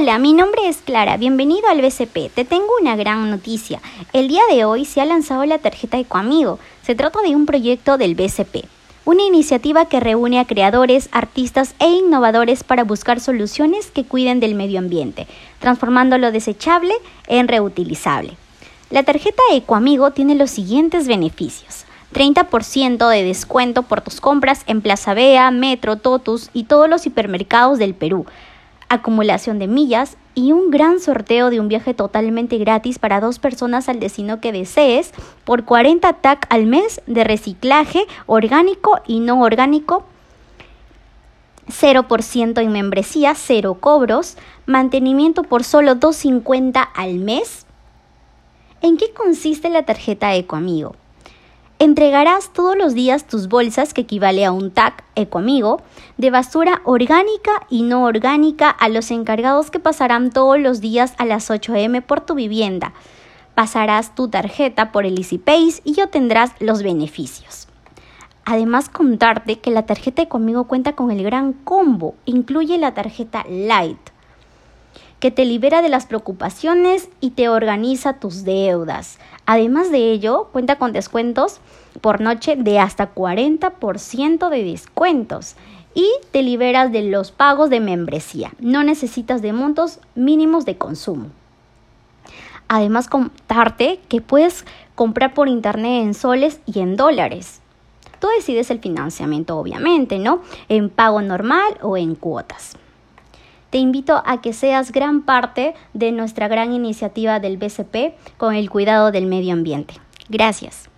Hola, mi nombre es Clara, bienvenido al BCP. Te tengo una gran noticia. El día de hoy se ha lanzado la tarjeta EcoAmigo. Se trata de un proyecto del BCP, una iniciativa que reúne a creadores, artistas e innovadores para buscar soluciones que cuiden del medio ambiente, transformando lo desechable en reutilizable. La tarjeta EcoAmigo tiene los siguientes beneficios. 30% de descuento por tus compras en Plaza Bea, Metro, Totus y todos los hipermercados del Perú acumulación de millas y un gran sorteo de un viaje totalmente gratis para dos personas al destino que desees por 40 TAC al mes de reciclaje orgánico y no orgánico. 0% en membresía, cero cobros, mantenimiento por solo 2.50 al mes. ¿En qué consiste la tarjeta EcoAmigo? Entregarás todos los días tus bolsas, que equivale a un TAC Ecoamigo, de basura orgánica y no orgánica a los encargados que pasarán todos los días a las 8 m por tu vivienda. Pasarás tu tarjeta por el EasyPace y obtendrás los beneficios. Además, contarte que la tarjeta Ecoamigo cuenta con el gran combo, incluye la tarjeta Light que te libera de las preocupaciones y te organiza tus deudas. Además de ello, cuenta con descuentos por noche de hasta 40% de descuentos y te liberas de los pagos de membresía. No necesitas de montos mínimos de consumo. Además, contarte que puedes comprar por internet en soles y en dólares. Tú decides el financiamiento, obviamente, ¿no? En pago normal o en cuotas. Te invito a que seas gran parte de nuestra gran iniciativa del BCP con el cuidado del medio ambiente. Gracias.